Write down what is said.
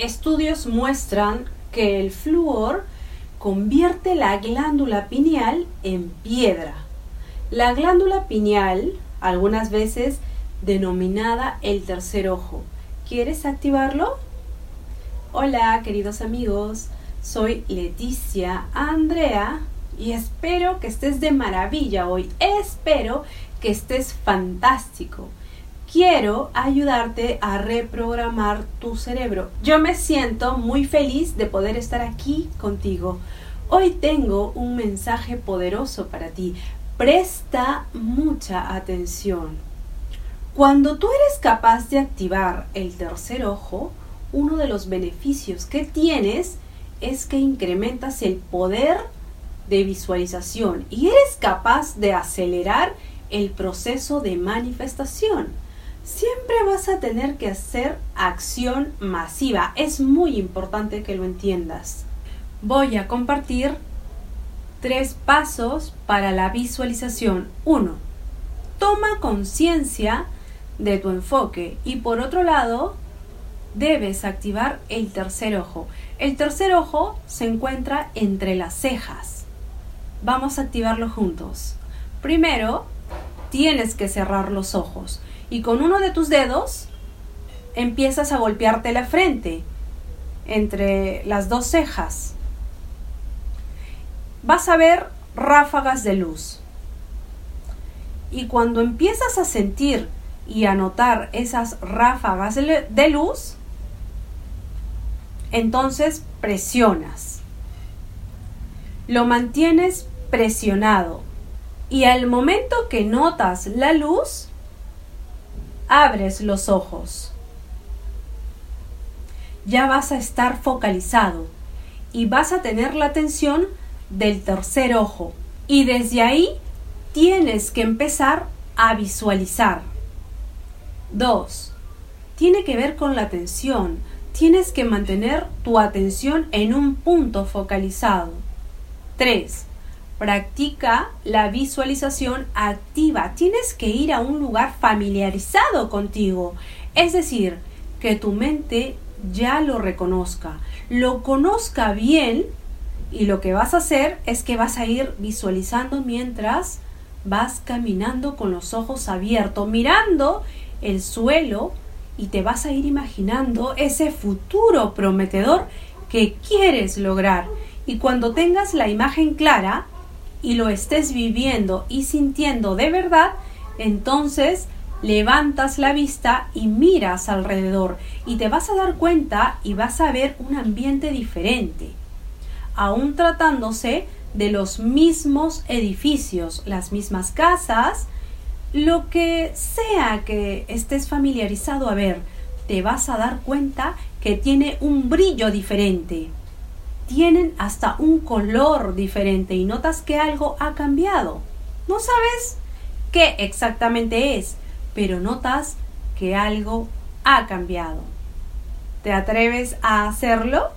Estudios muestran que el flúor convierte la glándula pineal en piedra. La glándula pineal, algunas veces denominada el tercer ojo. ¿Quieres activarlo? Hola, queridos amigos. Soy Leticia Andrea y espero que estés de maravilla hoy. Espero que estés fantástico. Quiero ayudarte a reprogramar tu cerebro. Yo me siento muy feliz de poder estar aquí contigo. Hoy tengo un mensaje poderoso para ti. Presta mucha atención. Cuando tú eres capaz de activar el tercer ojo, uno de los beneficios que tienes es que incrementas el poder de visualización y eres capaz de acelerar el proceso de manifestación. Siempre vas a tener que hacer acción masiva. Es muy importante que lo entiendas. Voy a compartir tres pasos para la visualización. Uno, toma conciencia de tu enfoque y por otro lado, debes activar el tercer ojo. El tercer ojo se encuentra entre las cejas. Vamos a activarlo juntos. Primero, tienes que cerrar los ojos y con uno de tus dedos empiezas a golpearte la frente entre las dos cejas. Vas a ver ráfagas de luz. Y cuando empiezas a sentir y a notar esas ráfagas de luz, entonces presionas. Lo mantienes presionado y al momento que notas la luz, abres los ojos. Ya vas a estar focalizado y vas a tener la atención del tercer ojo y desde ahí tienes que empezar a visualizar. 2. Tiene que ver con la atención tienes que mantener tu atención en un punto focalizado. 3. Practica la visualización activa. Tienes que ir a un lugar familiarizado contigo. Es decir, que tu mente ya lo reconozca, lo conozca bien y lo que vas a hacer es que vas a ir visualizando mientras vas caminando con los ojos abiertos, mirando el suelo y te vas a ir imaginando ese futuro prometedor que quieres lograr. Y cuando tengas la imagen clara y lo estés viviendo y sintiendo de verdad, entonces levantas la vista y miras alrededor y te vas a dar cuenta y vas a ver un ambiente diferente. Aún tratándose de los mismos edificios, las mismas casas, lo que sea que estés familiarizado a ver, te vas a dar cuenta que tiene un brillo diferente. Tienen hasta un color diferente y notas que algo ha cambiado. No sabes qué exactamente es, pero notas que algo ha cambiado. ¿Te atreves a hacerlo?